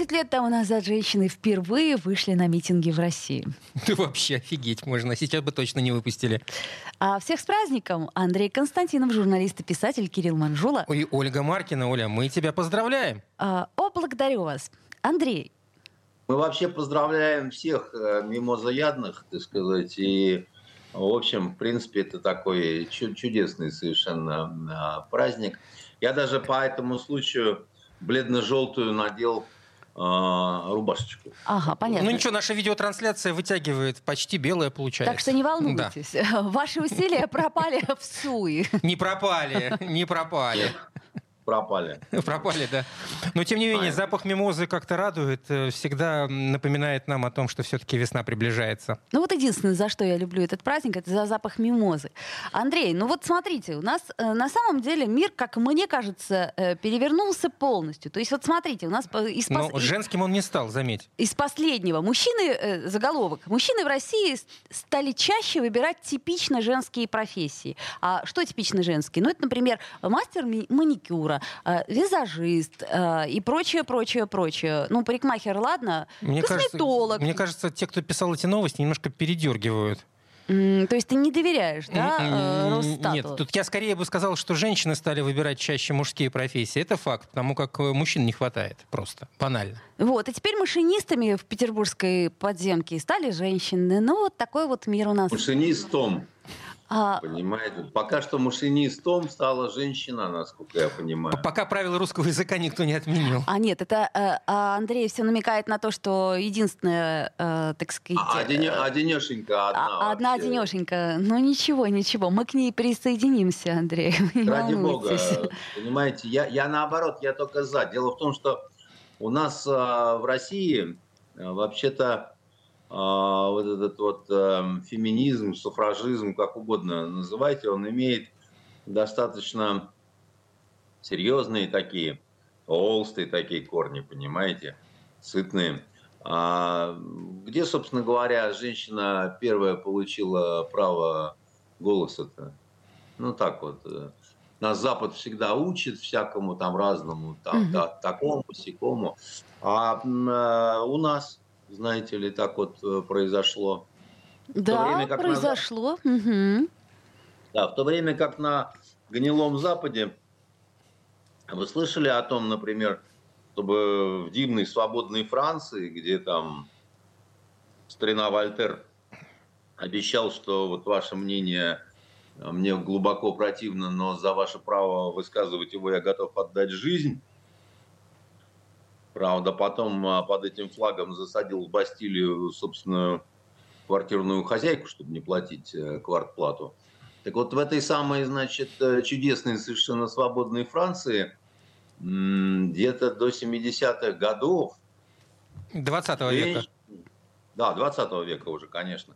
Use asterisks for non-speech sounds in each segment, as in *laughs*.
110 лет тому назад женщины впервые вышли на митинги в России. Ты *laughs* вообще офигеть можно. Сейчас бы точно не выпустили. А всех с праздником! Андрей Константинов, журналист и писатель Кирилл Манжула. И Ольга Маркина. Оля, мы тебя поздравляем. А, о, благодарю вас. Андрей. Мы вообще поздравляем всех э, мимозаядных, так сказать, и в общем, в принципе, это такой чудесный совершенно а, праздник. Я даже по этому случаю бледно-желтую надел рубашечку. Ага, понятно. Ну ничего, наша видеотрансляция вытягивает почти белое получается. Так что не волнуйтесь. Да. Ваши усилия пропали в суе. Не пропали, не пропали пропали. *laughs* Пропали, да. Но тем не менее, запах мимозы как-то радует, э, всегда напоминает нам о том, что все-таки весна приближается. Ну вот единственное, за что я люблю этот праздник, это за запах мимозы. Андрей, ну вот смотрите, у нас э, на самом деле мир, как мне кажется, э, перевернулся полностью. То есть вот смотрите, у нас из Но пос... женским он не стал, заметь. Из последнего мужчины заголовок. Мужчины в России стали чаще выбирать типично женские профессии. А что типично женские? Ну это, например, мастер маникюра, э, визажист э, и прочее, прочее, прочее. Ну, парикмахер, ладно, мне косметолог. Кажется, мне кажется, те, кто писал эти новости, немножко передергивают. То есть ты не доверяешь, да, э, Росстату? Нет, тут я скорее бы сказал, что женщины стали выбирать чаще мужские профессии. Это факт, потому как мужчин не хватает просто, банально. Вот, и теперь машинистами в петербургской подземке стали женщины. Ну, вот такой вот мир у нас. Машинистом. А... Понимаете? Пока что машинистом стала женщина, насколько я понимаю. Пока правила русского языка никто не отменил. А нет, это э, а Андрей все намекает на то, что единственная, э, так сказать... А, один, э, одинешенька одна. А, одна одинешенька. Ну ничего, ничего. Мы к ней присоединимся, Андрей. *laughs* Ради бога. Понимаете, я, я наоборот, я только за. Дело в том, что у нас в России вообще-то а, вот этот вот эм, феминизм, суфражизм, как угодно называйте, он имеет достаточно серьезные такие, толстые такие корни, понимаете, сытные. А где, собственно говоря, женщина первая получила право голоса-то? Ну так вот. Э, нас Запад всегда учит всякому там разному, там, угу. да, такому, сякому. А э, у нас знаете ли, так вот э, произошло. Да, время, как произошло. На... Угу. Да, в то время как на гнилом Западе, вы слышали о том, например, чтобы в дивной свободной Франции, где там старина Вольтер обещал, что вот ваше мнение э, мне глубоко противно, но за ваше право высказывать его я готов отдать жизнь. Правда, потом а, под этим флагом засадил в Бастилию собственную квартирную хозяйку, чтобы не платить э, квартплату. Так вот, в этой самой, значит, э, чудесной, совершенно свободной Франции где-то до 70-х годов... 20 века. Да, 20 века уже, конечно.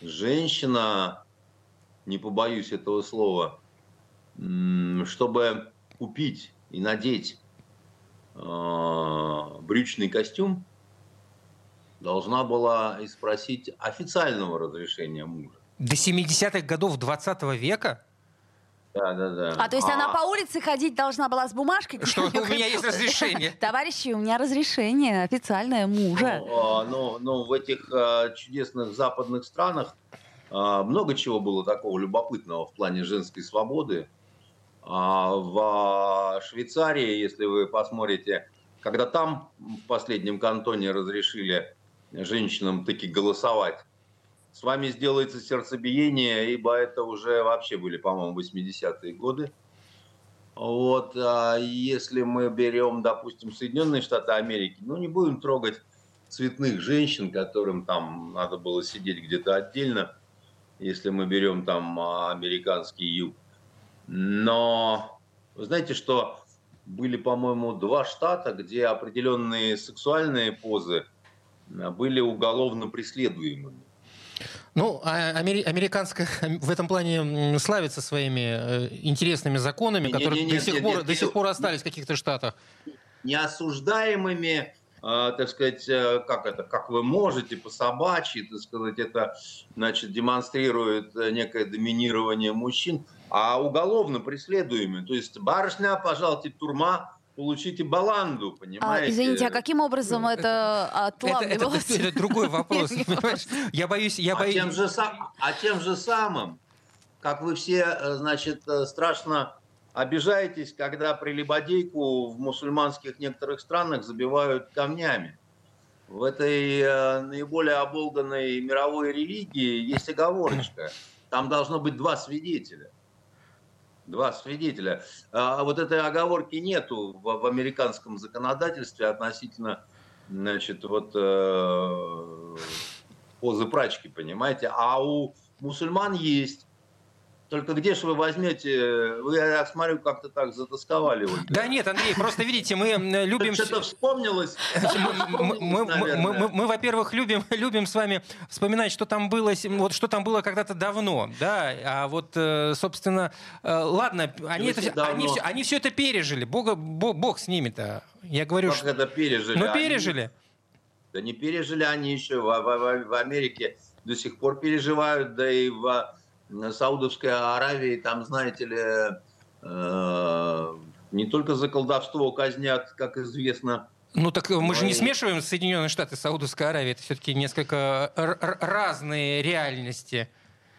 Женщина, не побоюсь этого слова, чтобы купить и надеть брючный костюм, должна была и спросить официального разрешения мужа. До 70-х годов 20 века? Да, да, да. А то есть а... она по улице ходить должна была с бумажкой? Что у меня есть *laughs* разрешение. Товарищи, у меня разрешение официальное мужа. Ну, а, ну, ну в этих а, чудесных западных странах а, много чего было такого любопытного в плане женской свободы. А в Швейцарии, если вы посмотрите, когда там в последнем кантоне разрешили женщинам таки голосовать, с вами сделается сердцебиение, ибо это уже вообще были, по-моему, 80-е годы. Вот, а если мы берем, допустим, Соединенные Штаты Америки, ну, не будем трогать цветных женщин, которым там надо было сидеть где-то отдельно, если мы берем там американский юг. Но вы знаете, что были, по-моему, два штата, где определенные сексуальные позы были уголовно преследуемыми. Ну, а американская в этом плане славится своими э, интересными законами, не, которые не, не, до, сих пор, до сих пор остались в каких-то штатах. Неосуждаемыми э, так сказать, э, как это, как вы можете по собачьи, так сказать, это, значит, демонстрирует некое доминирование мужчин, а уголовно преследуемые. То есть барышня, пожалуйте, турма, получите баланду, а, понимаете? А, извините, а каким образом это отлавливалось? Это, это, это другой *laughs* вопрос, Я боюсь, я боюсь... А тем, же, а тем же самым, как вы все, э, значит, э, страшно обижаетесь, когда прелюбодейку в мусульманских некоторых странах забивают камнями. В этой э, наиболее оболганной мировой религии есть оговорочка. Там должно быть два свидетеля два свидетеля. А вот этой оговорки нету в, в американском законодательстве относительно, значит, вот э, позы прачки, понимаете? А у мусульман есть. Только где же вы возьмете? Вы, я смотрю, как-то так затасковали. Ольга. Да нет, Андрей, просто видите, мы любим... Что-то вспомнилось. *laughs* Мы, мы, мы, мы, во-первых, любим, *laughs* любим с вами вспоминать, что там было, вот, что там было когда-то давно, да, а вот, э, собственно, э, ладно, они, это, они, все, они все это пережили, Бога, Бог, Бог с ними-то. Я говорю, как что... это пережили? Ну, пережили. Они... Да не пережили они еще в, в, в Америке до сих пор переживают, да и в Саудовской Аравии, там, знаете ли, э, не только за колдовство казнят, как известно. Ну так мы же не смешиваем Соединенные Штаты и Саудовская Аравия. Это все-таки несколько разные реальности.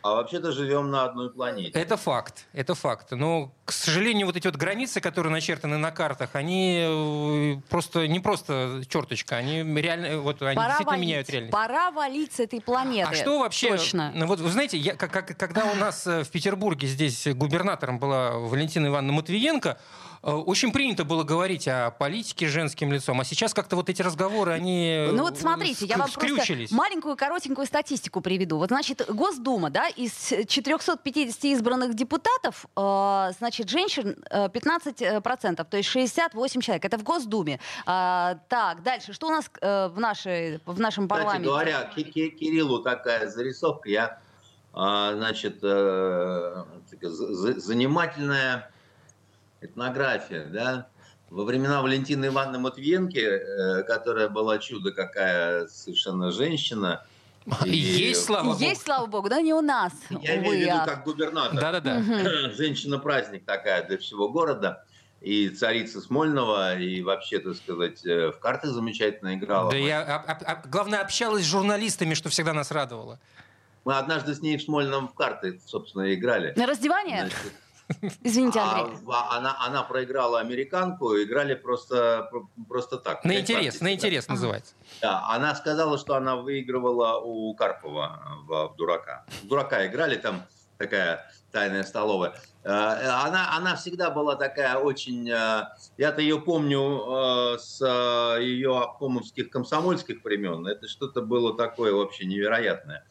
А вообще-то живем на одной планете. Это факт, это факт. Но, к сожалению, вот эти вот границы, которые начертаны на картах, они э, просто не просто черточка, они реально, вот они пора действительно валить, меняют реальность. Пора валить с этой планеты. А что вообще? Точно. Ну, вот вы знаете, я, как, как, когда у нас э, в Петербурге здесь губернатором была Валентина Ивановна Матвиенко, очень принято было говорить о политике женским лицом, а сейчас как-то вот эти разговоры, они Ну вот смотрите, я вам просто маленькую коротенькую статистику приведу. Вот, значит, Госдума, да, из 450 избранных депутатов, э, значит, женщин 15%, то есть 68 человек. Это в Госдуме. Так, дальше, что у нас в, нашей, в нашем парламенте? Кстати говоря, Кириллу такая зарисовка, я, значит, занимательная этнография, да, во времена Валентины Ивановны Матвиенки, э, которая была чудо какая совершенно женщина, и есть, слава Богу. Есть, слава Богу, да, не у нас. Я увы, имею в виду как губернатор. Да-да-да. *clears throat* Женщина-праздник такая для всего города. И царица Смольного, и вообще, так сказать, э, в карты замечательно играла. Да я, а, а, а, главное, общалась с журналистами, что всегда нас радовало. Мы однажды с ней в Смольном в карты, собственно, играли. На раздевание? Значит, Извините, а Андрей. А, она, она проиграла американку, играли просто, просто так. На интерес, на интерес да. называется. Да, она сказала, что она выигрывала у Карпова в, в «Дурака». В «Дурака» играли, там такая тайная столовая. Э, она, она всегда была такая очень... Э, я-то ее помню э, с ее обкомовских комсомольских времен. Это что-то было такое вообще невероятное.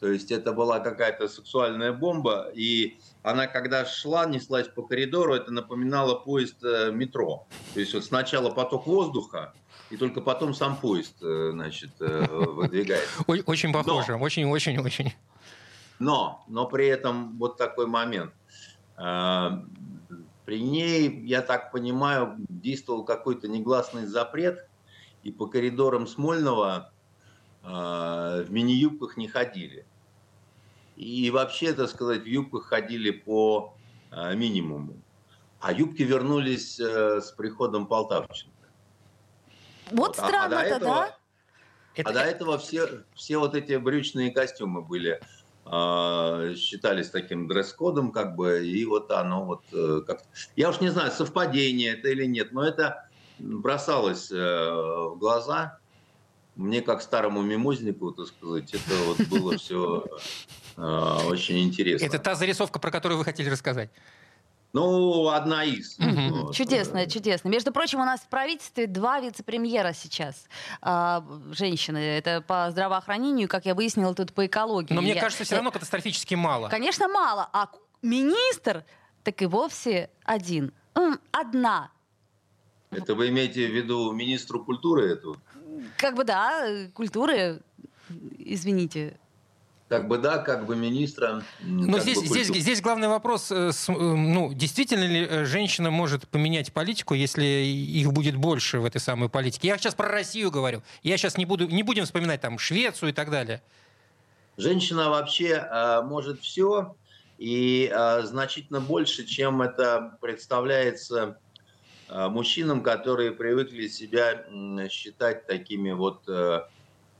То есть это была какая-то сексуальная бомба, и она, когда шла, неслась по коридору, это напоминало поезд э, метро. То есть вот сначала поток воздуха, и только потом сам поезд, э, значит, э, выдвигается. *laughs* Очень похоже, очень-очень-очень. Но, но при этом вот такой момент. При ней, я так понимаю, действовал какой-то негласный запрет, и по коридорам Смольного в мини-юбках не ходили. И вообще, так сказать, в юбках ходили по э, минимуму. А юбки вернулись э, с приходом Полтавченко. Вот, вот. странно-то, а, а да? А до этого все, все вот эти брючные костюмы были э, считались таким дресс-кодом, как бы, и вот оно вот э, как Я уж не знаю, совпадение это или нет, но это бросалось э, в глаза. Мне, как старому мимознику, так сказать, это вот было все Э, очень интересно. Это та зарисовка, про которую вы хотели рассказать? Ну, одна из. Угу. Вот. Чудесно, чудесно. Между прочим, у нас в правительстве два вице-премьера сейчас. А, женщины. Это по здравоохранению, как я выяснила, тут по экологии. Но мне кажется, все равно катастрофически мало. Конечно, мало. А министр так и вовсе один. Одна. Это вы имеете в виду министру культуры эту? Как бы да, культуры, извините. как бы да, как бы министра. Но здесь, бы здесь, здесь главный вопрос, э, э, ну, действительно ли э, женщина может поменять политику, если их будет больше в этой самой политике? Я сейчас про Россию говорю. Я сейчас не, буду, не будем вспоминать там Швецию и так далее. Женщина вообще э, может все и э, значительно больше, чем это представляется мужчинам, которые привыкли себя э, считать такими вот э,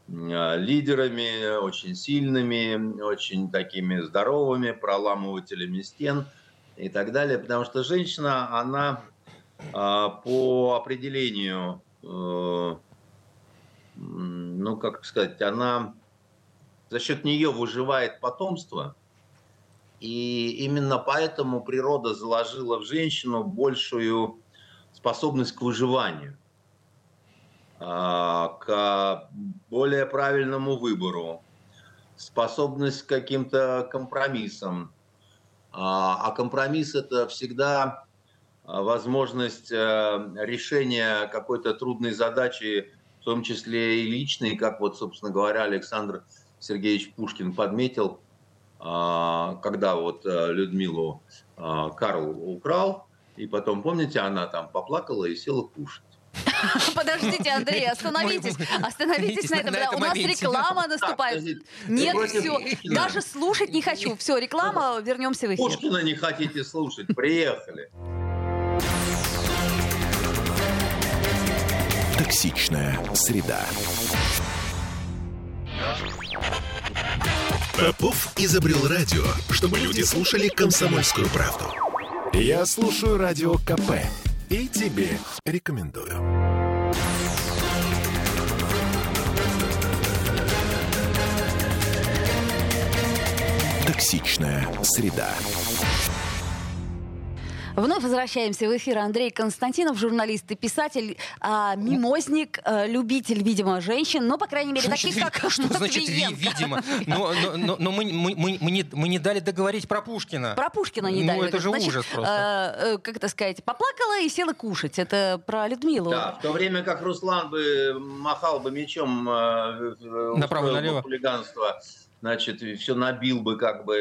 а, лидерами, очень сильными, очень такими здоровыми, проламывателями стен и так далее. Потому что женщина, она по определению, э, ну, как сказать, она за счет нее выживает потомство. И именно поэтому природа заложила в женщину большую способность к выживанию. А, к более правильному выбору, способность к каким-то компромиссам. А, а компромисс это всегда а, возможность э, решения какой-то трудной задачи, в том числе и личной, как вот, собственно говоря, Александр Сергеевич Пушкин подметил, когда вот э, Людмилу Карл украл, и потом, помните, она там поплакала и села кушать. *laughs* Подождите, Андрей, остановитесь. Остановитесь на этом. У нас реклама наступает. Нет, все. Даже слушать не хочу. Все, реклама, вернемся в эфир. Пушкина не хотите слушать. Приехали. Токсичная среда. Попов изобрел радио, чтобы люди слушали комсомольскую правду. Я слушаю радио КП и тебе рекомендую. Токсичная среда. Вновь возвращаемся в эфир. Андрей Константинов, журналист и писатель, а, мимозник, а, любитель, видимо, женщин, но, по крайней мере, значит, таких, как Что значит видимо? Но, но, но, но мы, мы, мы, мы, не, мы не дали договорить про Пушкина. Про Пушкина не ну, дали. Ну, это же значит, ужас просто. А, как это сказать? Поплакала и села кушать. Это про Людмилу. Да, в то время как Руслан бы махал бы мечом направо-налево. хулиганство значит, все набил бы как бы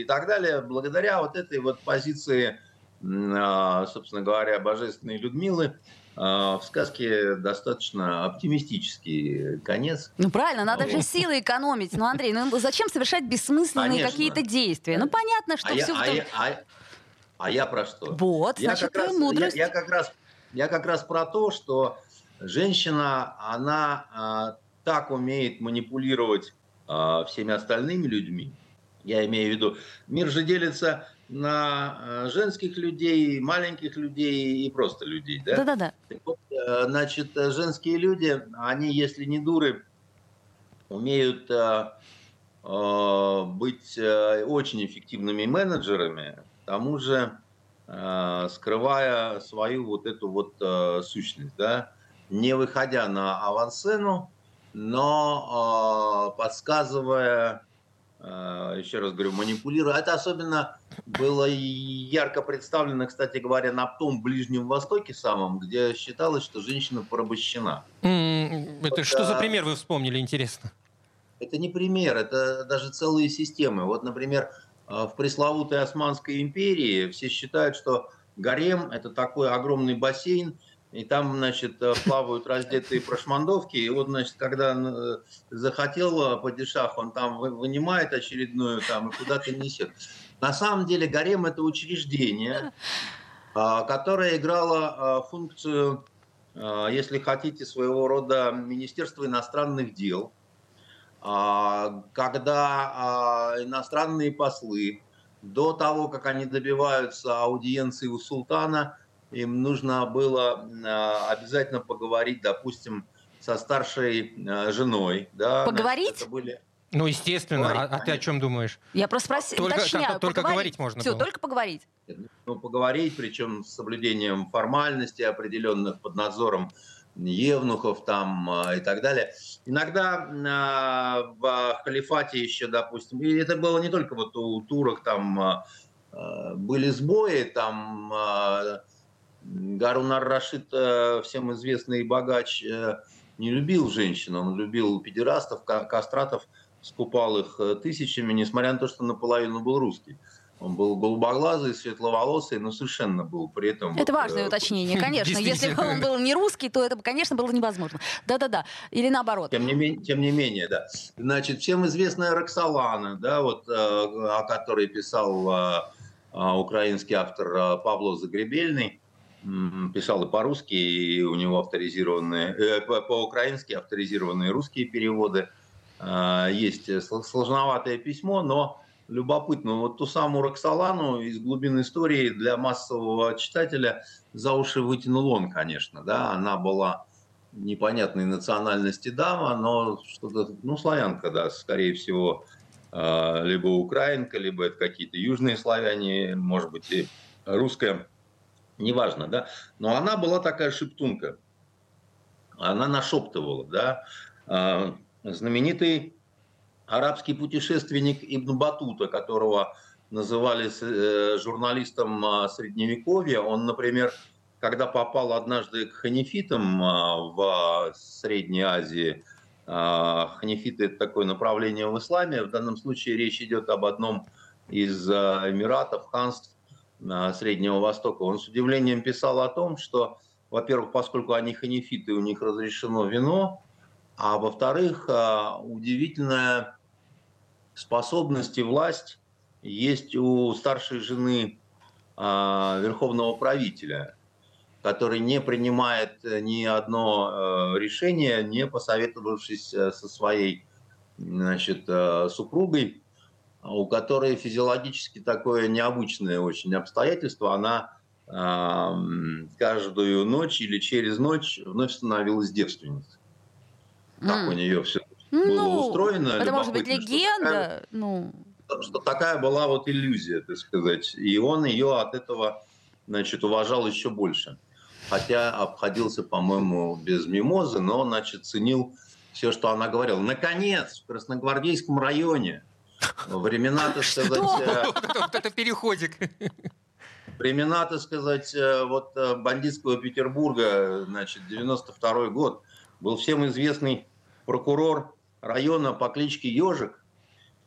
и так далее, благодаря вот этой вот позиции собственно говоря, божественной Людмилы, а, в сказке достаточно оптимистический конец. Ну правильно, надо же силы экономить. Ну, Андрей, ну зачем совершать бессмысленные какие-то действия? Ну понятно, что а все... Я, а, я, а, а я про что? Вот, я значит, как раз, мудрость. Я, я, как раз, я как раз про то, что женщина, она а, так умеет манипулировать а, всеми остальными людьми. Я имею в виду, мир же делится на э, женских людей, маленьких людей и просто людей. Да? Да-да-да. Вот, э, значит, э, женские люди, они, если не дуры, умеют быть очень эффективными менеджерами, к тому же скрывая свою вот эту вот сущность, да, не выходя на авансцену, но подсказывая еще раз говорю, манипулируя. Это особенно было ярко представлено, кстати говоря, на том Ближнем Востоке самом, где считалось, что женщина порабощена. Mm, это вот, что за пример вы вспомнили, интересно? Это не пример, это даже целые системы. Вот, например, э, в пресловутой Османской империи все считают, что гарем – это такой огромный бассейн, и там, значит, э, плавают раздетые прошмандовки, и вот, значит, когда э, захотел падишах, он там вынимает очередную там и куда-то несет. На самом деле гарем – это учреждение, а, которое играло а, функцию, а, если хотите, своего рода Министерства иностранных дел, когда иностранные послы до того, как они добиваются аудиенции у султана – им нужно было а, обязательно поговорить, допустим, со старшей а, женой. Да, Поговорить? Значит, были... Ну, естественно. Поговорить, а, а ты о чем думаешь? Я просто спросила, только, уточняю. Только говорить можно Все, было. только поговорить. Ну, поговорить, причем с соблюдением формальностей определенных под надзором евнухов там и так далее. Иногда э, в халифате еще, допустим, и это было не только вот у турок, там э, были сбои, там э, Гарун ар-Рашид, э, всем известный богач, э, не любил женщин, он любил педерастов, кастратов, скупал их тысячами, несмотря на то, что наполовину был русский. Он был голубоглазый, светловолосый, но совершенно был при этом... Это вот, важное э, уточнение, *laughs* конечно. Если бы он был не русский, то это, конечно, было невозможно. Да-да-да. Или наоборот. Тем не, менее, тем не менее, да. Значит, всем известная Роксолана, да, вот, э, о которой писал э, украинский автор Павло Загребельный, писал и по-русски, и у него авторизированные, по-украински авторизированные русские переводы. Есть сложноватое письмо, но любопытно. Вот ту самую Роксолану из глубин истории для массового читателя за уши вытянул он, конечно. Да? Она была непонятной национальности дама, но что-то, ну, славянка, да, скорее всего, а, либо украинка, либо это какие-то южные славяне, может быть, и русская, неважно, да. Но она была такая шептунка. Она нашептывала, да. А, знаменитый арабский путешественник Ибн Батута, которого называли э, журналистом а, Средневековья, он, например, когда попал однажды к ханифитам а, в Средней Азии, ханифиты – это такое направление в исламе, в данном случае речь идет об одном из эмиратов, ханств Среднего Востока. Он с удивлением писал о том, что, во-первых, поскольку они ханифиты, у них разрешено вино, а во-вторых, удивительная способность и власть есть у старшей жены э, верховного правителя, который не принимает ни одно э, решение, не посоветовавшись э, со своей значит, э, супругой, у которой физиологически такое необычное очень обстоятельство. Она э, каждую ночь или через ночь вновь становилась девственницей. Так mm. у нее все было ну, устроено. Это может быть легенда. Такая, ну... Что такая была вот иллюзия, так сказать. И он ее от этого значит, уважал еще больше. Хотя обходился, по-моему, без мимозы, но, значит, ценил все, что она говорила. Наконец, в Красногвардейском районе времена, так сказать... Э, *laughs* вот это переходик. Времена, так сказать, э, вот э, бандитского Петербурга, значит, 92 год, был всем известный прокурор района по кличке Ежик,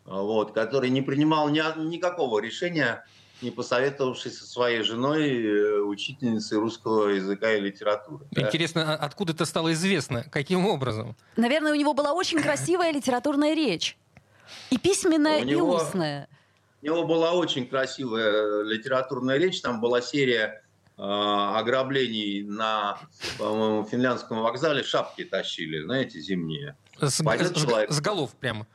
вот, который не принимал ни, никакого решения, не посоветовавшись со своей женой, учительницей русского языка и литературы. Интересно, да. откуда это стало известно? Каким образом? Наверное, у него была очень красивая литературная речь. И письменная, у и него, устная. У него была очень красивая литературная речь. Там была серия э, ограблений на, по-моему, финляндском вокзале. Шапки тащили, знаете, зимние. С, с, человек, с голов прямо.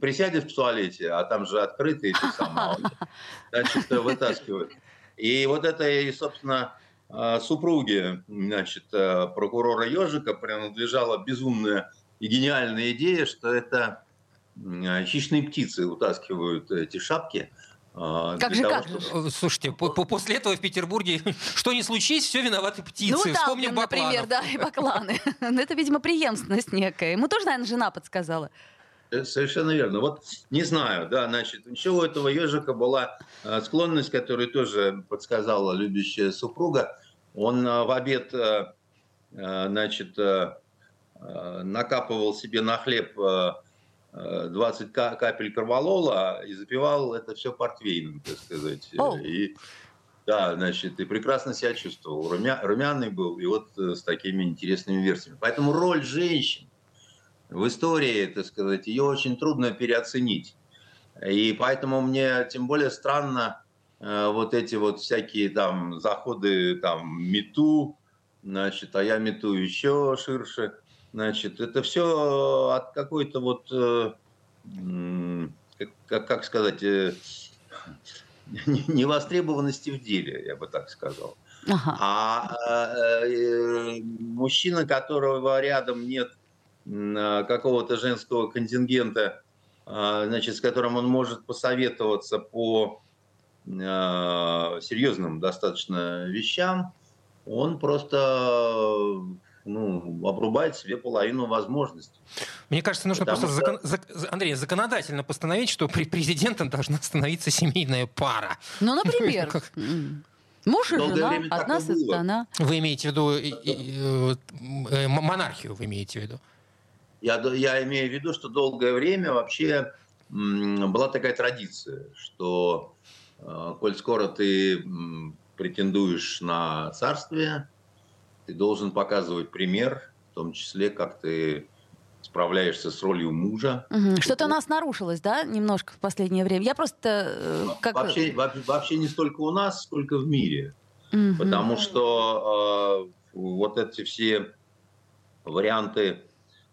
Присядет в туалете, а там же открытые эти самые, *laughs* значит, вытаскивают. И вот это, и, собственно, супруге, значит, э, прокурора Ежика принадлежала безумная и гениальная идея, что это хищные птицы утаскивают эти шапки – а, как же, того, как чтобы... Слушайте, по -по после этого в Петербурге *laughs* что ни случись, все виноваты птицы. Ну, Вспомним там, например, да, и бакланы. Но *laughs* ну, это, видимо, преемственность некая. Ему тоже, наверное, жена подсказала. Совершенно верно. Вот не знаю, да, значит, еще у этого ежика была склонность, которую тоже подсказала любящая супруга. Он в обед, значит, накапывал себе на хлеб 20 капель корвалола и запивал это все портвейном, так сказать. Oh. И, да, значит, и прекрасно себя чувствовал. Румя, румяный был, и вот э, с такими интересными версиями. Поэтому роль женщин в истории, так сказать, ее очень трудно переоценить. И поэтому мне тем более странно э, вот эти вот всякие там заходы там мету, значит, а я мету еще ширше. Значит, это все от какой-то вот, э, как, как сказать, э, *laughs* невостребованности в деле, я бы так сказал. Ага. А э, мужчина, которого рядом нет какого-то женского контингента, значит, с которым он может посоветоваться по серьезным достаточно вещам, он просто ну, обрубает себе половину возможностей. Мне кажется, нужно Потому просто, что... закон... Андрей, законодательно постановить, что при президентом должна становиться семейная пара. Ну, например. *laughs* Муж и жена, одна сторона. Вы имеете в виду э, монархию, вы имеете в виду? Я, я имею в виду, что долгое время вообще была такая традиция, что э, коль скоро ты претендуешь на царствие, ты должен показывать пример, в том числе, как ты справляешься с ролью мужа. Угу. Что-то у нас нарушилось, да, немножко в последнее время. Я просто э, как... вообще, вообще не столько у нас, сколько в мире, угу. потому что э, вот эти все варианты,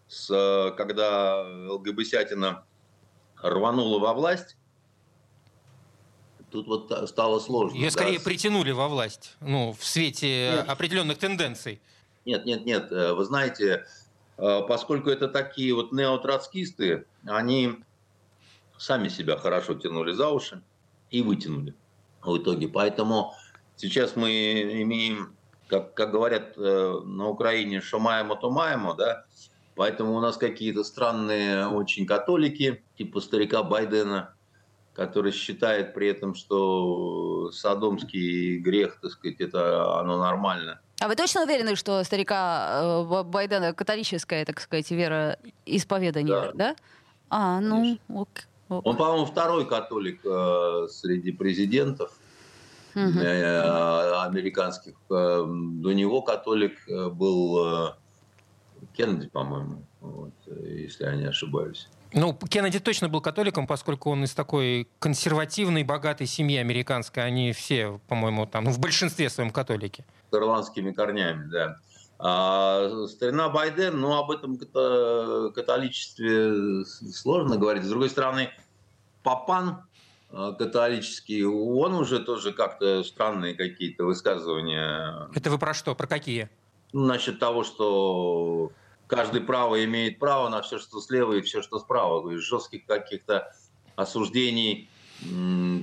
с, когда ЛГБТятина рванула во власть, тут вот стало сложно. Ее да? скорее притянули во власть, ну, в свете нет. определенных тенденций. Нет, нет, нет. Э, вы знаете, э, поскольку это такие вот неотроцкисты, они сами себя хорошо тянули за уши и вытянули в итоге. Поэтому сейчас мы имеем, как, как говорят э, на Украине, шумаемо то маемо, да, Поэтому у нас какие-то странные очень католики, типа старика Байдена, который считает при этом, что садомский грех, так сказать, это оно нормально. А вы точно уверены, что старика э, Байдена католическая, так сказать, вера исповедание, да? да? А, ну, ок, ок. Он, по-моему, второй католик э, среди президентов угу. э, американских. Э, до него католик э, был... Э, Кеннеди, по-моему, вот, если я не ошибаюсь. Ну, Кеннеди точно был католиком, поскольку он из такой консервативной, богатой семьи американской. Они все, по-моему, там, ну, в большинстве своем католики. С ирландскими корнями, да. А старина Байден, ну, об этом католичестве сложно говорить. С другой стороны, Папан а, католический, он уже тоже как-то странные какие-то высказывания. Это вы про что? Про какие? Ну, насчет того, что каждый право имеет право на все, что слева и все, что справа. То есть жестких каких-то осуждений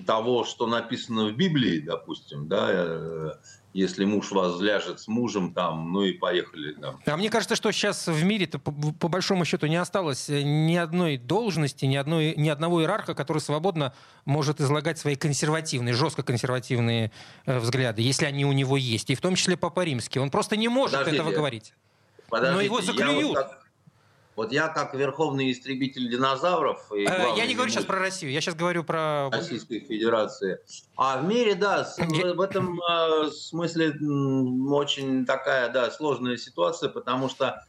того, что написано в Библии, допустим, да, э, если муж вас ляжет с мужем, там, ну и поехали. Там. А мне кажется, что сейчас в мире-то по, по большому счету не осталось э, ни одной должности, ни, одной, ни одного иерарха, который свободно может излагать свои консервативные, жестко консервативные э, взгляды, если они у него есть. И в том числе Папа Римский. Он просто не может Подождите. этого говорить. Подождите, Но его заклюют. Я вот вот я как верховный истребитель динозавров... И э, я не говорю сейчас про Россию, я сейчас говорю про... Российской Федерации. А в мире, да, в этом э, смысле очень такая, да, сложная ситуация, потому что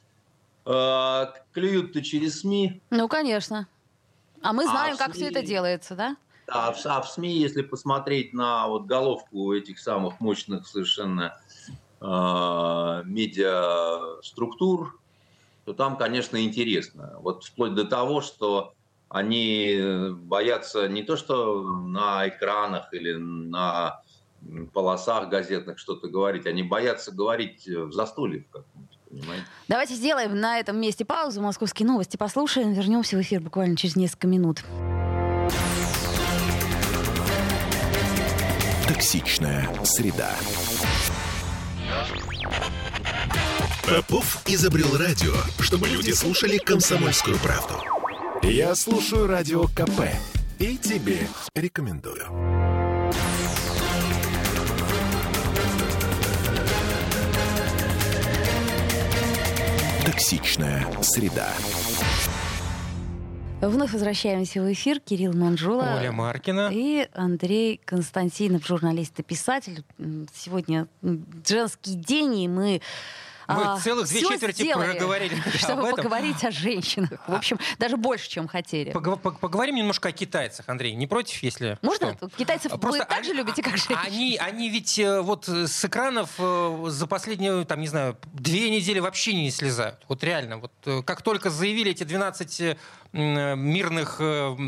э, клюют-то через СМИ. Ну, конечно. А мы а знаем, а как СМИ... все это делается, да? А в, а в СМИ, если посмотреть на вот головку этих самых мощных совершенно э, медиаструктур, то там, конечно, интересно. Вот вплоть до того, что они боятся не то, что на экранах или на полосах газетных что-то говорить, они боятся говорить в застолье? Давайте сделаем на этом месте паузу. Московские новости послушаем. Вернемся в эфир буквально через несколько минут. Токсичная среда. Попов изобрел радио, чтобы люди слушали комсомольскую правду. Я слушаю радио КП и тебе рекомендую. Токсичная среда. Вновь возвращаемся в эфир. Кирилл Манжула. Оля Маркина. И Андрей Константинов, журналист и писатель. Сегодня женский день, и мы мы а, целых две четверти сделали, проговорили. *laughs* Чтобы поговорить о женщинах. В общем, даже больше, чем хотели. Поговорим немножко о китайцах, Андрей. Не против, если Можно? Что? Китайцев Просто вы так же любите, как женщин? Они, они ведь э, вот с экранов э, за последние, там, не знаю, две недели вообще не слезают. Вот реально. Вот э, как только заявили эти 12 мирных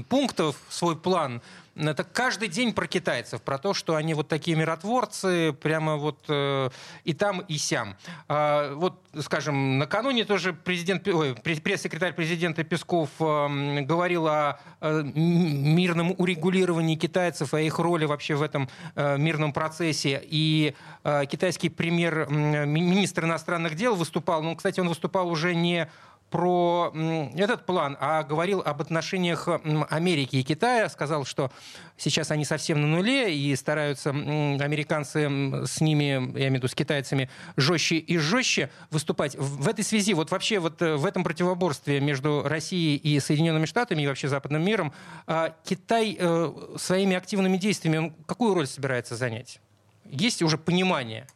пунктов, свой план, это каждый день про китайцев, про то, что они вот такие миротворцы, прямо вот э, и там, и сям. А, вот, скажем, накануне тоже президент, ой, пресс-секретарь президента Песков э, говорил о э, мирном урегулировании китайцев, о их роли вообще в этом э, мирном процессе. И э, китайский премьер, министр иностранных дел выступал, ну, кстати, он выступал уже не про этот план, а говорил об отношениях Америки и Китая. Сказал, что сейчас они совсем на нуле и стараются американцы с ними, я имею в виду с китайцами, жестче и жестче выступать. В этой связи, вот вообще вот э, в этом противоборстве между Россией и Соединенными Штатами и вообще западным миром, а Китай э, своими активными действиями какую роль собирается занять? Есть уже понимание?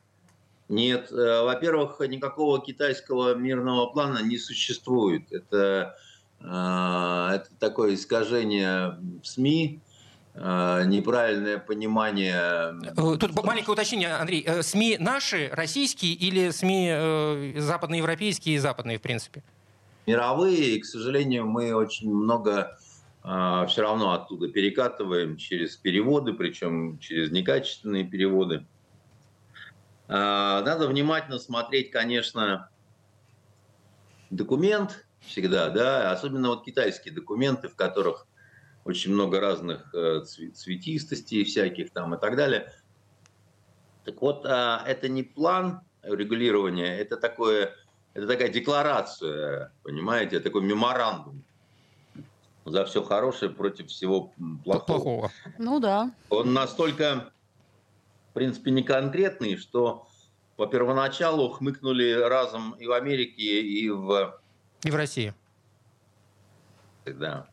Нет, э, во-первых, никакого китайского мирного плана не существует. Это, э, это такое искажение в СМИ, э, неправильное понимание. Тут маленькое уточнение, Андрей. СМИ наши, российские или СМИ западноевропейские и западные, в принципе? Мировые, и, к сожалению, мы очень много все равно оттуда перекатываем через переводы, причем через некачественные переводы. А, надо внимательно смотреть, конечно, документ всегда, да, особенно вот китайские документы, в которых очень много разных э, цветистостей всяких там и так далее. Так вот, а, это не план регулирования, это такое, это такая декларация, понимаете, такой меморандум за все хорошее против всего плохого. плохого. Ну да. Он настолько в принципе, не конкретный, что по первоначалу хмыкнули разом и в Америке, и в... И в России. Да.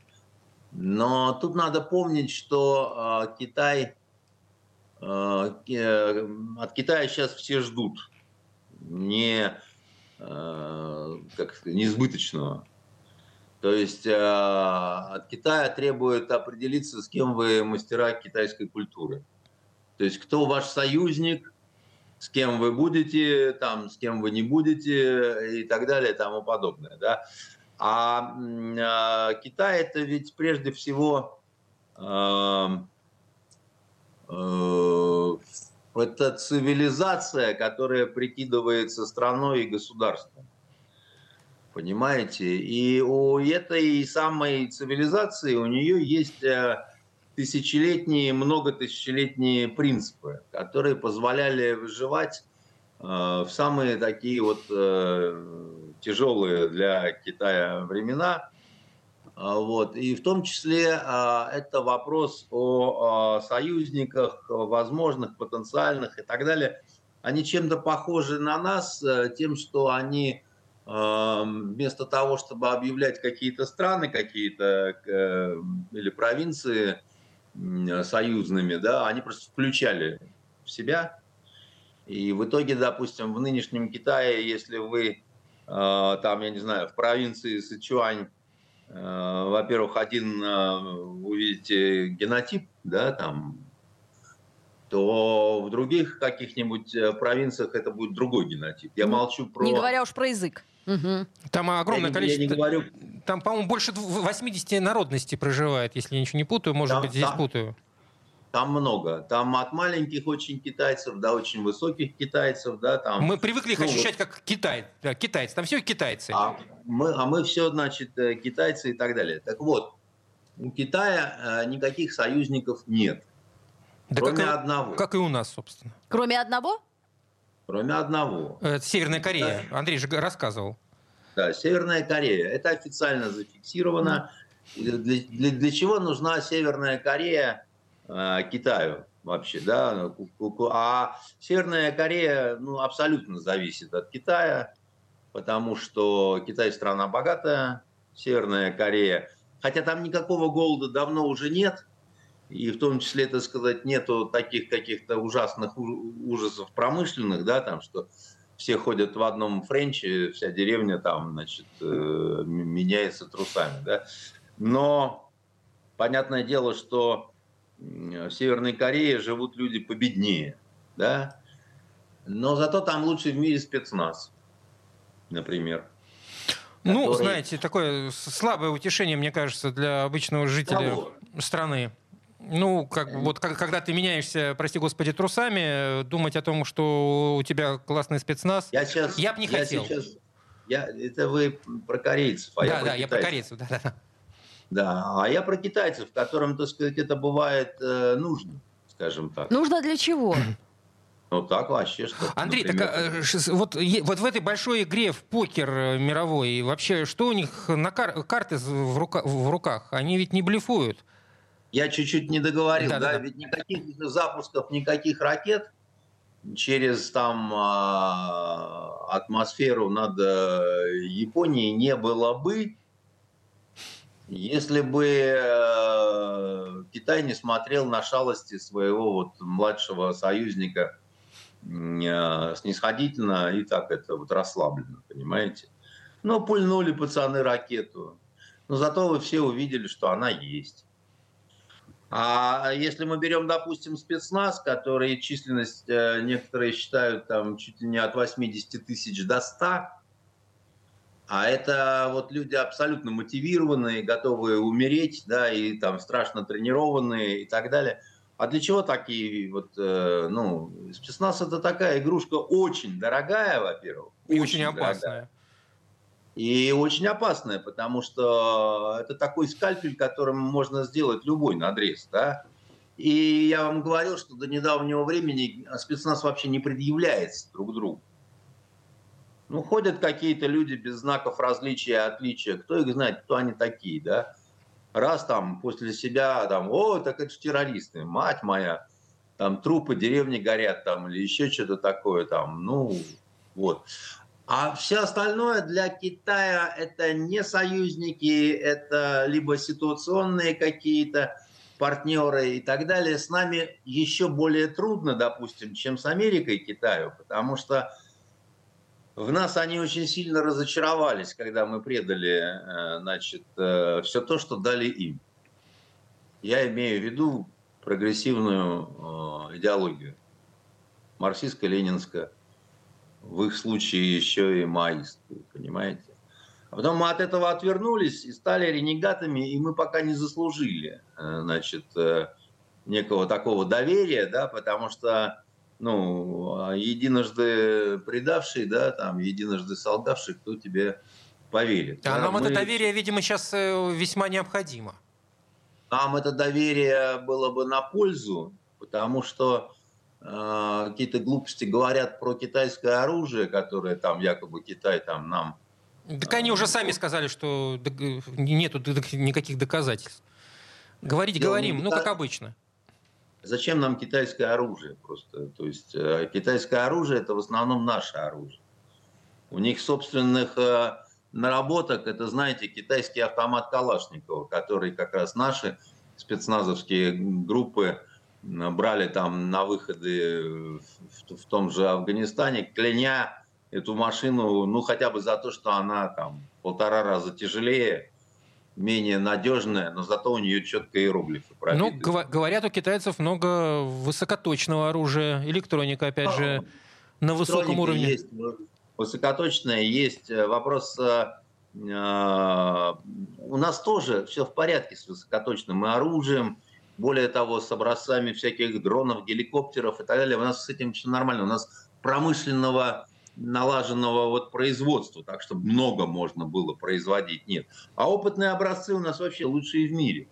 Но тут надо помнить, что э, Китай, э, э, от Китая сейчас все ждут не, э, как несбыточного. То есть э, от Китая требует определиться, с кем вы мастера китайской культуры. То есть кто ваш союзник, с кем вы будете, там, с кем вы не будете и так далее и тому подобное. Да? А, а Китай это ведь прежде всего э, э, это цивилизация, которая прикидывается страной и государством. Понимаете? И у этой самой цивилизации у нее есть э, тысячелетние, многотысячелетние принципы, которые позволяли выживать э, в самые такие вот э, тяжелые для Китая времена. А, вот. И в том числе а, это вопрос о союзниках, возможных, потенциальных и так далее. Они чем-то похожи на нас э, тем, что они вместо того, чтобы объявлять какие-то страны, какие-то или провинции союзными, да, они просто включали в себя. И в итоге, допустим, в нынешнем Китае, если вы э, там, я не знаю, в провинции Сычуань, э, во-первых, один э, увидите генотип, да, там, то в других каких-нибудь провинциях это будет другой генотип. Я ну, молчу про... Не говоря уж про язык. Угу. Там огромное я, количество... Я не говорю... Там, по-моему, больше 80 народностей проживает, если я ничего не путаю. Может там, быть, здесь там, путаю. Там много. Там от маленьких очень китайцев до очень высоких китайцев. Да, там, мы привыкли их ну, ощущать как Китай, да, китайцы. Там все китайцы. А мы, а мы все, значит, э, китайцы и так далее. Так вот, у Китая э, никаких союзников нет. Да кроме как одного. Как и у нас, собственно. Кроме одного? Кроме одного. Это Северная Корея. Да. Андрей же рассказывал. Да, Северная Корея. Это официально зафиксировано. Для, для, для чего нужна Северная Корея э, Китаю вообще, да? А Северная Корея ну, абсолютно зависит от Китая, потому что Китай страна богатая, Северная Корея, хотя там никакого голода давно уже нет, и в том числе, так сказать, нету таких каких-то ужасных ужасов промышленных, да, там, что все ходят в одном френче, вся деревня там, значит, э, меняется трусами, да. Но понятное дело, что в Северной Корее живут люди победнее, да, но зато там лучший в мире спецназ, например. Ну, который... знаете, такое слабое утешение, мне кажется, для обычного жителя Того. страны. Ну, как, вот как, когда ты меняешься, прости господи, трусами, думать о том, что у тебя классный спецназ, я, сейчас, я бы не я хотел. Сейчас, я, это вы про корейцев, а да, я про да, китайцев. я про корейцев, да, да. Да, а я про китайцев, которым, так сказать, это бывает э, нужно, скажем так. Нужно для чего? *clears throat* Ну так вообще что. Андрей, так, а, вот, вот в этой большой игре в покер э, мировой вообще что у них на кар карты в, рука в руках? Они ведь не блефуют. Я чуть-чуть не договорил, да, да, да, ведь никаких запусков, никаких ракет через там а, атмосферу над э, Японией не было бы, если бы э, Китай не смотрел на шалости своего вот младшего союзника э, снисходительно и так это вот расслабленно, понимаете? Но пульнули пацаны ракету. Но зато вы все увидели, что она есть. А если мы берем, допустим, спецназ, который численность э, некоторые считают там чуть ли не от 80 тысяч до 100, а это вот люди абсолютно мотивированные, готовые умереть, да, и там страшно тренированные и так далее. А для чего такие вот, э, ну, спецназ это такая игрушка очень дорогая, во-первых. И очень, очень опасная. Дорогая. И очень опасная, потому что это такой скальпель, которым можно сделать любой надрез. Да? И я вам говорил, что до недавнего времени спецназ вообще не предъявляется друг другу. Ну, ходят какие-то люди без знаков различия и отличия. Кто их знает, кто они такие, да? Раз там после себя, там, о, так это же террористы, мать моя, там трупы деревни горят, там, или еще что-то такое, там, ну, вот. А все остальное для Китая это не союзники, это либо ситуационные какие-то партнеры и так далее. С нами еще более трудно, допустим, чем с Америкой и Китаю, потому что в нас они очень сильно разочаровались, когда мы предали э, значит, э, все то, что дали им. Я имею в виду прогрессивную э, идеологию, марксистско-ленинская, в их случае еще и маистскую, понимаете? А потом мы от этого отвернулись и стали ренегатами, и мы пока не заслужили, э, значит, э, некого такого доверия, да, потому что, ну, единожды предавший, да, там, единожды солгавший, кто тебе поверит. А да? нам мы... это доверие, видимо, сейчас э, весьма необходимо. Нам это доверие было бы на пользу, потому что а, какие-то глупости говорят про китайское оружие, которое там якобы Китай там нам... Так они уже сами сказали, что нету никаких доказательств. Говорить Дело говорим, ну как обычно. Зачем нам китайское оружие просто? То есть э, китайское оружие это в основном наше оружие. У них собственных э, наработок, это, знаете, китайский автомат Калашникова, который как раз наши спецназовские группы брали там на выходы в, в том же Афганистане, кляня эту машину, ну, хотя бы за то, что она там полтора раза тяжелее, менее надежная, но зато у нее четко иероглифы пробиты. Ну, гов- говорят, у китайцев много высокоточного оружия, электроника, опять же, на высоком уровне. Есть, высокоточная есть. Вопрос, э, э, у нас тоже все в порядке с высокоточным оружием, более того, с образцами всяких дронов, геликоптеров и так далее. У нас с этим все нормально. У нас промышленного налаженного вот производства, так что много можно было производить, нет. А опытные образцы у нас вообще лучшие в мире.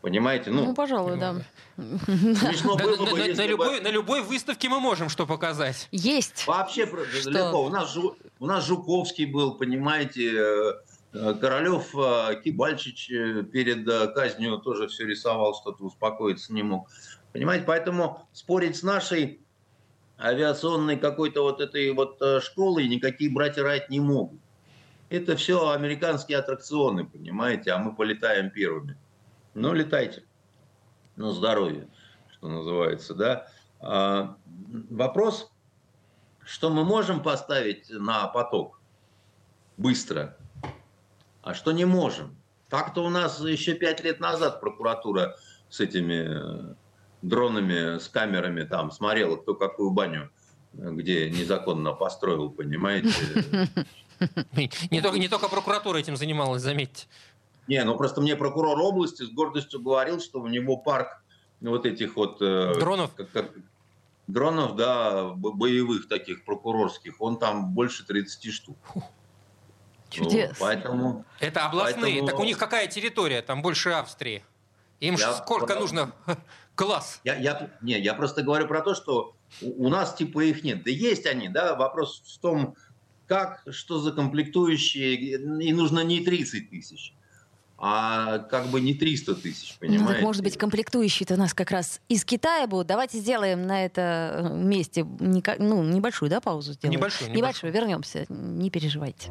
Понимаете? Ну, ну пожалуй, да. Смешно было бы, на, на, любой, на любой выставке мы можем что показать. Есть. Вообще что? легко. У нас, у нас Жуковский был, понимаете, Э, Королев э, Кибальчич э, перед казнью тоже все рисовал, что-то успокоиться не мог. Понимаете, поэтому спорить с нашей авиационной какой-то вот этой вот школой никакие братья Райт не могут. Это все американские аттракционы, понимаете, а мы полетаем первыми. Ну, летайте. Ну, здоровье, что называется, да. А, вопрос, что мы можем поставить на поток быстро – что не можем. Так-то у нас еще пять лет назад прокуратура с этими э, дронами, с камерами там смотрела, кто какую баню где незаконно построил, понимаете? *laughs* Не только, не только прокуратура этим занималась, заметьте. Не, ну просто мне прокурор области с гордостью говорил, что у него парк вот этих вот... Э, дронов? Как, как, дронов, да, боевых таких прокурорских, он там больше 30 штук. Чудесно. Ну, поэтому, Это областные. Поэтому... Так у них какая территория? Там больше Австрии. Им я, сколько я, нужно *laughs* класс? Я, я, не, я просто говорю про то, что у, у нас типа их нет. Да есть они, да, вопрос в том, как, что за комплектующие, и нужно не 30 тысяч, а как бы не 300 тысяч, понимаете? Ну, так, может быть, комплектующие-то у нас как раз из Китая будут. Давайте сделаем на это месте ну, небольшую да, паузу. Сделаем. Небольшую, небольшую. Небольшую, вернемся, не переживайте.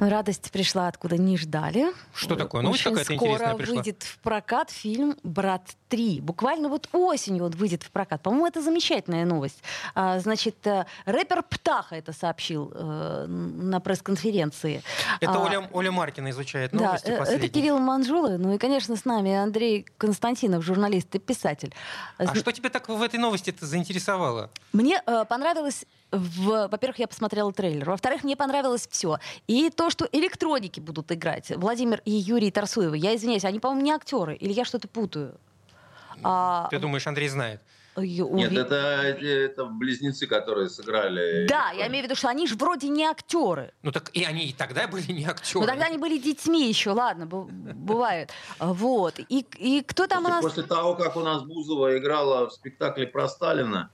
Радость пришла, откуда не ждали. Что такое? Ну, Очень какая-то скоро выйдет в прокат фильм «Брат 3». Буквально вот осенью он выйдет в прокат. По-моему, это замечательная новость. А, значит, э, рэпер Птаха это сообщил э, на пресс-конференции. Это а, Оля, Оля Маркина изучает новости да, последние. Это Кирилл Манжула. Ну и, конечно, с нами Андрей Константинов, журналист и писатель. А что тебе так в этой новости заинтересовало? Мне э, понравилось в, во-первых, я посмотрела трейлер, во-вторых, мне понравилось все. И то, что электроники будут играть, Владимир и Юрий Тарсуевы, я извиняюсь, они, по-моему, не актеры, или я что-то путаю? А... Ты думаешь, Андрей знает? Нет, это, это близнецы, которые сыграли. Да, я имею в виду, что они же вроде не актеры. Ну так и они и тогда были не актеры. Ну тогда они были детьми еще, ладно, бывает. Вот. И, и кто там после, у нас... После того, как у нас Бузова играла в спектакле про Сталина,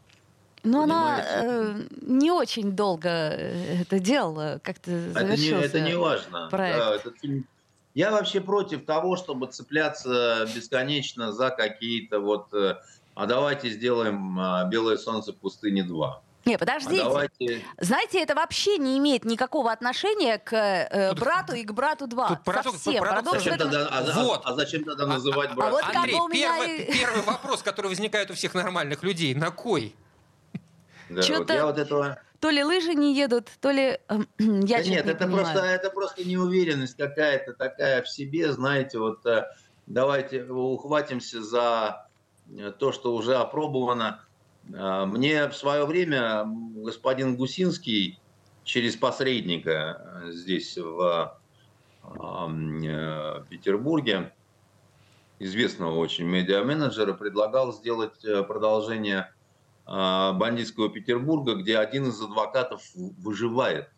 но она э, не очень долго э, это делала, как-то завершился Это не, это не важно. Проект. Да, этот фильм... Я вообще против того, чтобы цепляться бесконечно за какие-то вот... Э, а давайте сделаем а, «Белое солнце пустыни 2». Не, подождите. А давайте... Знаете, это вообще не имеет никакого отношения к э, брату и к брату 2. Тут парадокс, Совсем. Парадокс, зачем тогда, а, вот. а, а зачем тогда называть а, брата? А, вот Андрей, первый, *laughs* первый вопрос, который возникает у всех нормальных людей. На кой? Да, вот я вот этого... То ли лыжи не едут, то ли э, *clears throat* я да Нет, не это просто, это просто неуверенность какая-то такая в себе, знаете, вот э, давайте ухватимся за э, то, что уже опробовано. Э, мне в свое время господин Гусинский через посредника здесь в Петербурге, известного очень медиа-менеджера, предлагал сделать продолжение а, бандитского Петербурга, где один из адвокатов выживает.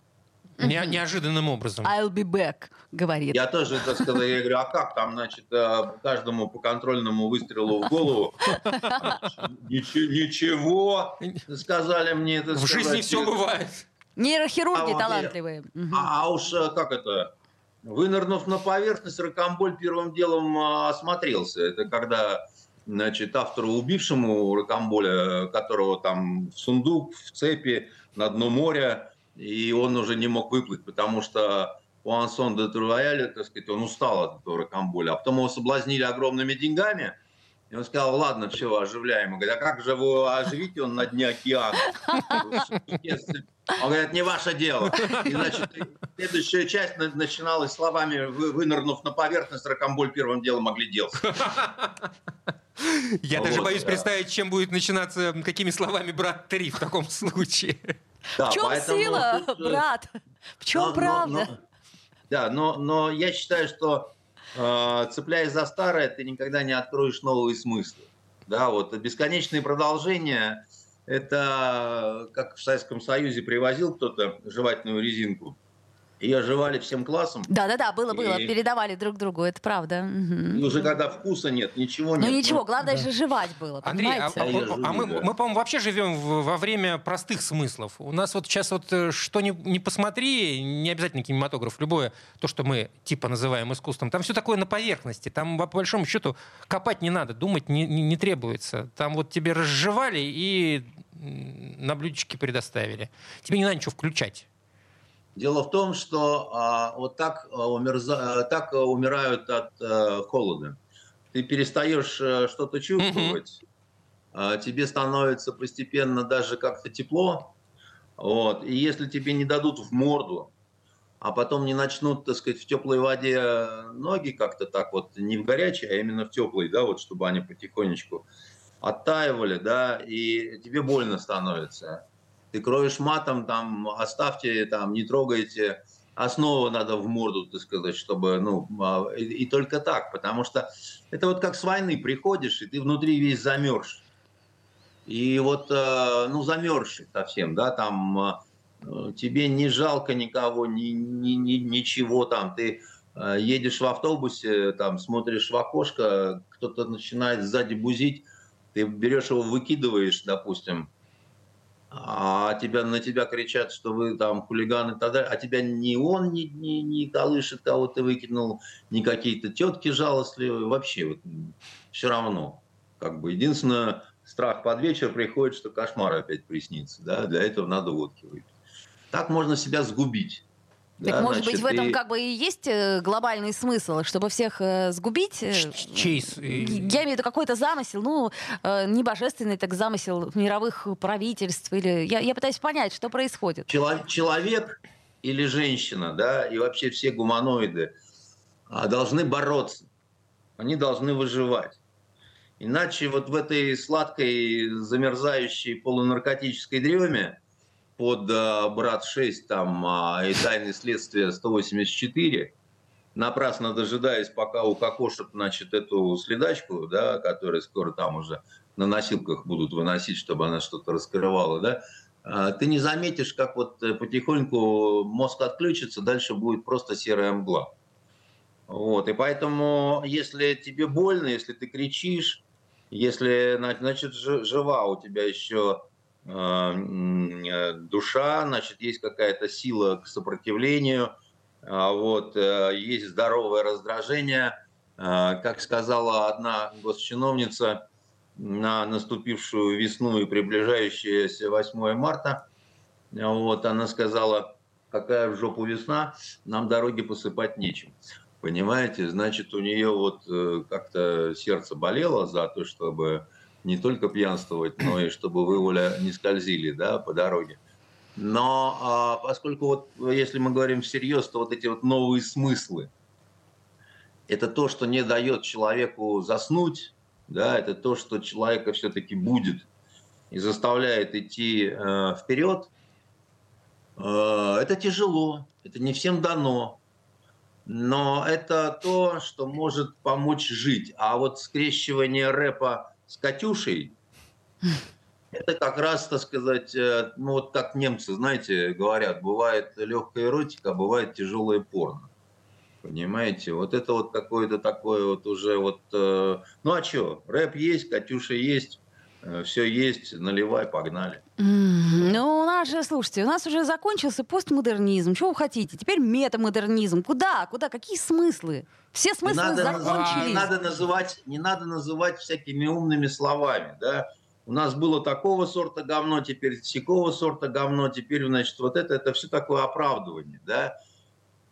Не, неожиданным образом. I'll be back, говорит. Я тоже это сказал. Я говорю, а как там, значит, э, каждому по контрольному выстрелу в голову? Ничего, сказали мне это В жизни все бывает. Нейрохирурги а, талантливые. А, а уж э, как это? Вынырнув на поверхность, Рокомболь первым делом осмотрелся. Это когда значит, автору убившему Рокамболя, которого там в сундук, в цепи, на дно моря, и он уже не мог выплыть, потому что Пуансон де Труваяля, так сказать, он устал от этого Рокамболя. А потом его соблазнили огромными деньгами, и он сказал, ладно, все, оживляем. Он говорит, а как же его оживить, он на дне океана? Он говорит, не ваше дело. И, значит, следующая часть начиналась словами, вынырнув на поверхность, Рокамболь первым делом огляделся. Я даже боюсь представить, чем будет начинаться, какими словами брат 3 в таком случае. В чем сила, э, брат? В чем правда? Да, но, но я считаю, что э, цепляясь за старое, ты никогда не откроешь новые смыслы. Да, вот бесконечные продолжения – это как в Советском Союзе привозил кто-то жевательную резинку, ее жевали всем классом. Да-да-да, было-было, и... передавали друг другу, это правда. Угу. И уже когда вкуса нет, ничего ну, нет. Ну ничего, главное да. же жевать было, Андрей, а, а, а, а мы, мы, по-моему, вообще живем в, во время простых смыслов. У нас вот сейчас вот э, что не, не посмотри, не обязательно кинематограф, любое то, что мы типа называем искусством, там все такое на поверхности. Там, по большому счету, копать не надо, думать не, не, не требуется. Там вот тебе разжевали и на блюдечке предоставили. Тебе не надо ничего включать. Дело в том, что а, вот так, а, умерза, а, так умирают от а, холода. Ты перестаешь а, что-то чувствовать, а, тебе становится постепенно даже как-то тепло. Вот. И если тебе не дадут в морду, а потом не начнут, так сказать, в теплой воде ноги как-то так вот, не в горячей, а именно в теплой, да, вот чтобы они потихонечку оттаивали, да, и тебе больно становится. Ты кроешь матом, там, оставьте, там, не трогайте, основу надо в морду, так сказать, чтобы, ну, а, и, и только так, потому что это вот как с войны приходишь, и ты внутри весь замерз. И вот, э, ну, замерзший совсем, да, там э, тебе не жалко никого, ни, ни, ни, ничего там, ты э, едешь в автобусе, там, смотришь в окошко, кто-то начинает сзади бузить, ты берешь его, выкидываешь, допустим, а тебя, на тебя кричат, что вы там хулиганы и так далее, а тебя ни он не, не, не колышет, кого ты выкинул, ни какие-то тетки жалостливые, вообще вот, все равно. Как бы единственное, страх под вечер приходит, что кошмар опять приснится. Да? Для этого надо водки выпить. Так можно себя сгубить. Так да, может значит, быть в этом и... как бы и есть э, глобальный смысл, чтобы всех э, сгубить? Э, Чейз. Я имею в виду какой-то замысел, ну, э, не божественный, так замысел мировых правительств. Или... Я, я пытаюсь понять, что происходит. Человек или женщина, да, и вообще все гуманоиды а, должны бороться. Они должны выживать. Иначе вот в этой сладкой, замерзающей полунаркотической дреме под uh, «Брат-6» там uh, и «Тайны следствия 184», напрасно дожидаясь, пока укокошат, значит, эту следачку, да, которая скоро там уже на носилках будут выносить, чтобы она что-то раскрывала, да, uh, ты не заметишь, как вот э, потихоньку мозг отключится, дальше будет просто серая мгла. Вот, и поэтому, если тебе больно, если ты кричишь, если, значит, жива у тебя еще а, э, душа, значит, есть какая-то сила к сопротивлению, а вот, э, есть здоровое раздражение. А, как сказала одна госчиновница на наступившую весну и приближающееся 8 марта, вот, она сказала, какая в жопу весна, нам дороги посыпать нечем. Понимаете, значит, у нее вот э, как-то сердце болело за то, чтобы не только пьянствовать, но и чтобы вы, Оля, не скользили да, по дороге. Но а, поскольку вот если мы говорим всерьез, то вот эти вот новые смыслы, это то, что не дает человеку заснуть, да, это то, что человека все-таки будет и заставляет идти э, вперед. Э, это тяжело, это не всем дано но это то, что может помочь жить. А вот скрещивание рэпа с Катюшей, это как раз, так сказать, э, ну вот как немцы, знаете, говорят, бывает легкая эротика, а бывает тяжелое порно. Понимаете, вот это вот какое-то такое вот уже вот... Э, ну а что, рэп есть, Катюша есть, все есть, наливай, погнали. Ну, у нас же, слушайте, у нас уже закончился постмодернизм. Чего вы хотите? Теперь метамодернизм. Куда? Куда? Какие смыслы? Все смыслы не надо, закончились. Не надо, называть, не надо называть всякими умными словами, да? У нас было такого сорта говно, теперь всякого сорта говно, теперь, значит, вот это, это все такое оправдывание, да?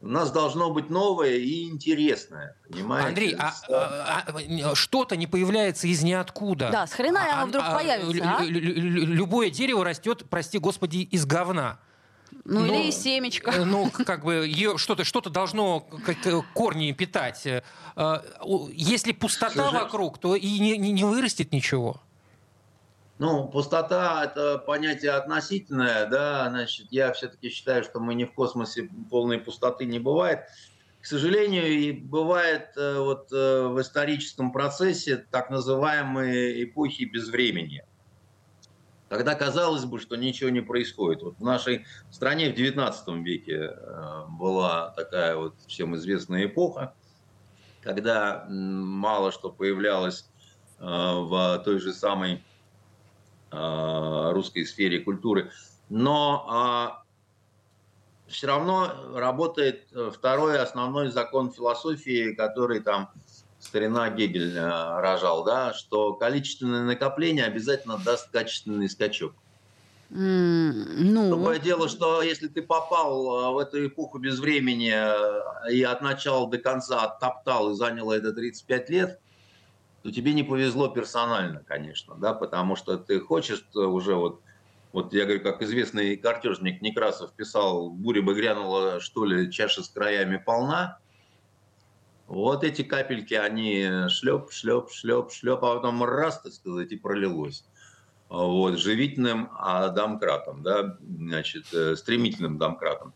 У нас должно быть новое и интересное, понимаете? Андрей, а, а, а, что-то не появляется из ниоткуда. Да, с хрена а, оно вдруг а, появится, а? Любое дерево растет, прости господи, из говна. Ну, ну или из семечка. Э, ну, как бы ее что-то что должно корни питать. Э, если пустота вокруг, то и не, не вырастет ничего. Ну, пустота – это понятие относительное, да, значит, я все-таки считаю, что мы не в космосе, полной пустоты не бывает. К сожалению, и бывает э, вот э, в историческом процессе так называемые эпохи безвремени. Когда казалось бы, что ничего не происходит. Вот в нашей стране в XIX веке э, была такая вот всем известная эпоха, когда мало что появлялось в той же самой русской сфере культуры. Но а, все равно работает второй основной закон философии, который там старина Гегель э, рожал, да, что количественное накопление обязательно даст качественный скачок. Mm, ну... Другое дело, что если ты попал э, в эту эпоху без времени и от начала до конца оттоптал и заняло это 35 лет, то тебе не повезло персонально, конечно, да, потому что ты хочешь уже вот Вот я говорю, как известный картежник Некрасов писал, буря бы грянула, что ли, чаша с краями полна. Вот эти капельки, они шлеп, шлеп, шлеп, шлеп, а потом раз, так сказать, и пролилось. Вот, живительным а, домкратом, да, значит, э, стремительным домкратом,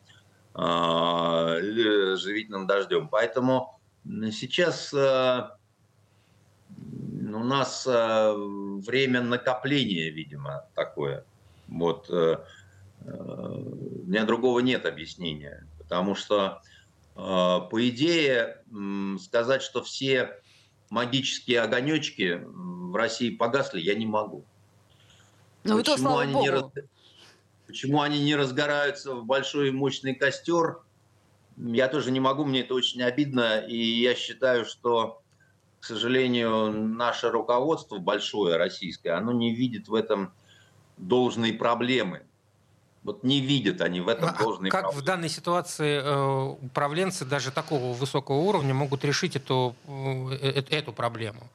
а, живительным дождем. Поэтому сейчас а, у нас а, время накопления, видимо, такое. Вот, а, у меня другого нет объяснения, потому что а, по идее, сказать, что все магические огонечки в России погасли, я не могу. Ну, почему, то, они Богу. не раз... почему они не разгораются в большой мощный костер, я тоже не могу, мне это очень обидно. И я считаю, что, к сожалению, наше руководство большое российское, оно не видит в этом должной проблемы вот не видят они в этом а должной Как проблемы. в данной ситуации э, управленцы даже такого высокого уровня могут решить эту, э, э эту проблему?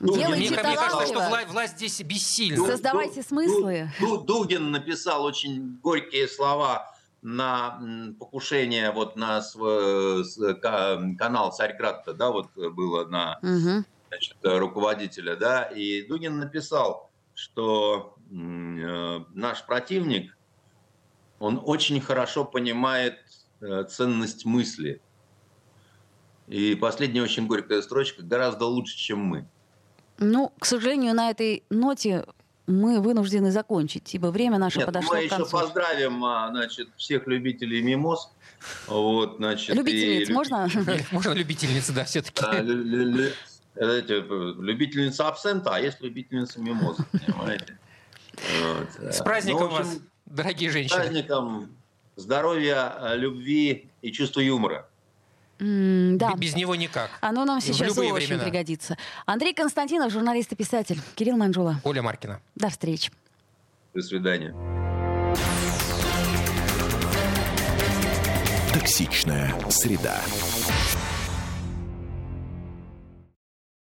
Ну, Делайте мне, мне кажется, что власть, власть здесь бессильна. Создавайте Ду, смыслы. Ду, Дугин написал очень горькие слова на покушение вот на свой канал Царьград, да, вот было на угу. значит, руководителя, да, и Дугин написал, что э, наш противник он очень хорошо понимает э, ценность мысли. И последняя очень горькая строчка гораздо лучше, чем мы. Ну, к сожалению, на этой ноте мы вынуждены закончить, ибо время наше Нет, подошло мы к концу. еще поздравим а, значит, всех любителей мимоз. Вот, значит, Любительниц, и... можно? *laughs* Можно любительницы, да, все-таки. А, любительница абсента, а есть любительница мимозы, понимаете? С праздником ну, вас! дорогие женщины. Праздником здоровья, любви и чувства юмора. Mm, да. Без него никак. Оно нам сейчас очень времена. пригодится. Андрей Константинов, журналист и писатель. Кирилл Манжула. Оля Маркина. До встречи. До свидания. Токсичная среда.